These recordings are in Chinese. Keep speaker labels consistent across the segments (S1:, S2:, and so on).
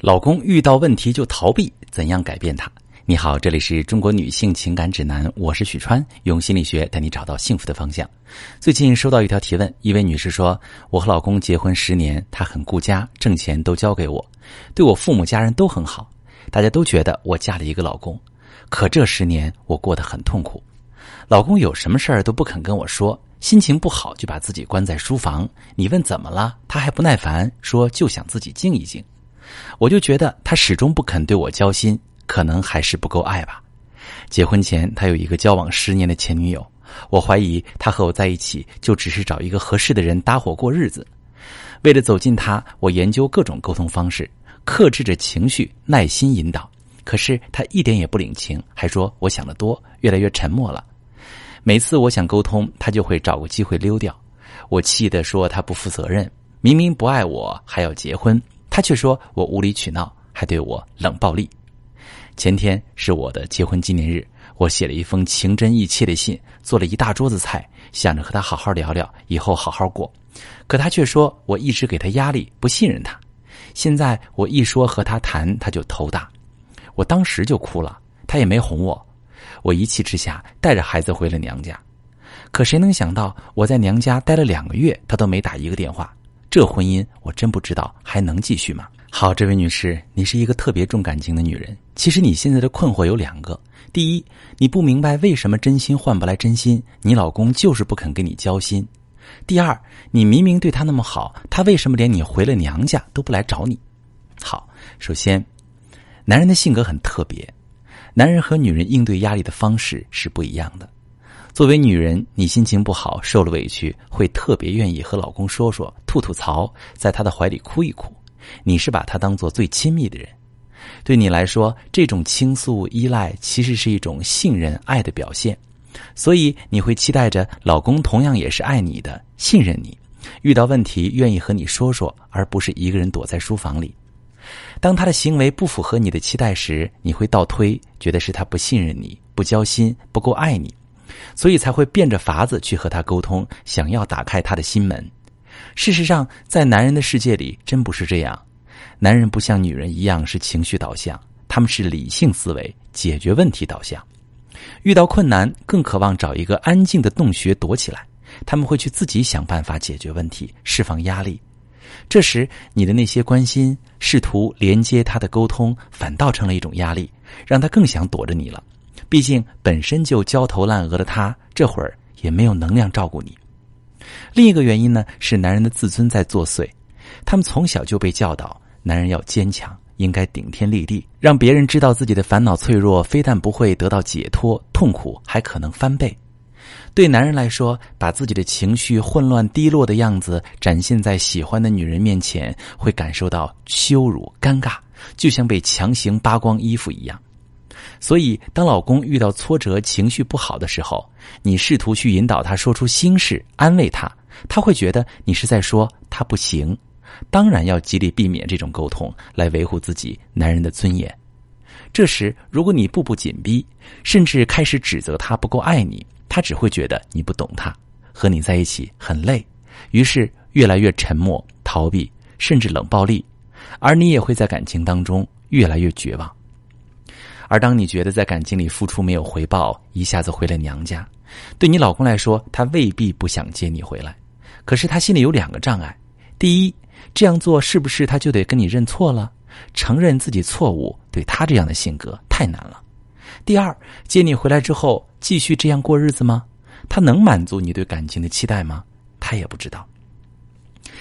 S1: 老公遇到问题就逃避，怎样改变他？你好，这里是中国女性情感指南，我是许川，用心理学带你找到幸福的方向。最近收到一条提问，一位女士说：“我和老公结婚十年，他很顾家，挣钱都交给我，对我父母家人都很好，大家都觉得我嫁了一个老公。可这十年我过得很痛苦，老公有什么事儿都不肯跟我说，心情不好就把自己关在书房，你问怎么了，他还不耐烦说就想自己静一静。”我就觉得他始终不肯对我交心，可能还是不够爱吧。结婚前他有一个交往十年的前女友，我怀疑他和我在一起就只是找一个合适的人搭伙过日子。为了走近他，我研究各种沟通方式，克制着情绪，耐心引导。可是他一点也不领情，还说我想得多，越来越沉默了。每次我想沟通，他就会找个机会溜掉。我气得说他不负责任，明明不爱我还要结婚。他却说我无理取闹，还对我冷暴力。前天是我的结婚纪念日，我写了一封情真意切的信，做了一大桌子菜，想着和他好好聊聊，以后好好过。可他却说我一直给他压力，不信任他。现在我一说和他谈，他就头大。我当时就哭了，他也没哄我。我一气之下带着孩子回了娘家。可谁能想到，我在娘家待了两个月，他都没打一个电话。这婚姻我真不知道还能继续吗？好，这位女士，你是一个特别重感情的女人。其实你现在的困惑有两个：第一，你不明白为什么真心换不来真心，你老公就是不肯跟你交心；第二，你明明对他那么好，他为什么连你回了娘家都不来找你？好，首先，男人的性格很特别，男人和女人应对压力的方式是不一样的。作为女人，你心情不好、受了委屈，会特别愿意和老公说说、吐吐槽，在他的怀里哭一哭。你是把他当做最亲密的人，对你来说，这种倾诉、依赖其实是一种信任、爱的表现。所以你会期待着老公同样也是爱你的、信任你，遇到问题愿意和你说说，而不是一个人躲在书房里。当他的行为不符合你的期待时，你会倒推，觉得是他不信任你、不交心、不够爱你。所以才会变着法子去和他沟通，想要打开他的心门。事实上，在男人的世界里，真不是这样。男人不像女人一样是情绪导向，他们是理性思维、解决问题导向。遇到困难，更渴望找一个安静的洞穴躲起来。他们会去自己想办法解决问题，释放压力。这时，你的那些关心、试图连接他的沟通，反倒成了一种压力，让他更想躲着你了。毕竟本身就焦头烂额的他，这会儿也没有能量照顾你。另一个原因呢，是男人的自尊在作祟。他们从小就被教导，男人要坚强，应该顶天立地，让别人知道自己的烦恼脆弱，非但不会得到解脱，痛苦还可能翻倍。对男人来说，把自己的情绪混乱、低落的样子展现在喜欢的女人面前，会感受到羞辱、尴尬，就像被强行扒光衣服一样。所以，当老公遇到挫折、情绪不好的时候，你试图去引导他说出心事，安慰他，他会觉得你是在说他不行。当然要极力避免这种沟通，来维护自己男人的尊严。这时，如果你步步紧逼，甚至开始指责他不够爱你，他只会觉得你不懂他，和你在一起很累，于是越来越沉默、逃避，甚至冷暴力，而你也会在感情当中越来越绝望。而当你觉得在感情里付出没有回报，一下子回了娘家，对你老公来说，他未必不想接你回来，可是他心里有两个障碍：第一，这样做是不是他就得跟你认错了？承认自己错误，对他这样的性格太难了；第二，接你回来之后继续这样过日子吗？他能满足你对感情的期待吗？他也不知道。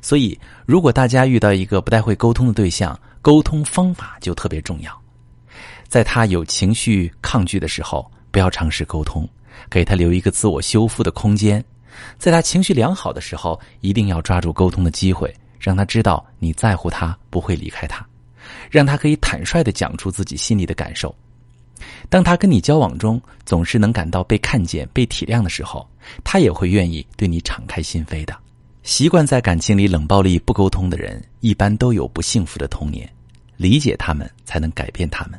S1: 所以，如果大家遇到一个不太会沟通的对象，沟通方法就特别重要。在他有情绪抗拒的时候，不要尝试沟通，给他留一个自我修复的空间；在他情绪良好的时候，一定要抓住沟通的机会，让他知道你在乎他，不会离开他，让他可以坦率的讲出自己心里的感受。当他跟你交往中总是能感到被看见、被体谅的时候，他也会愿意对你敞开心扉的。习惯在感情里冷暴力、不沟通的人，一般都有不幸福的童年。理解他们，才能改变他们。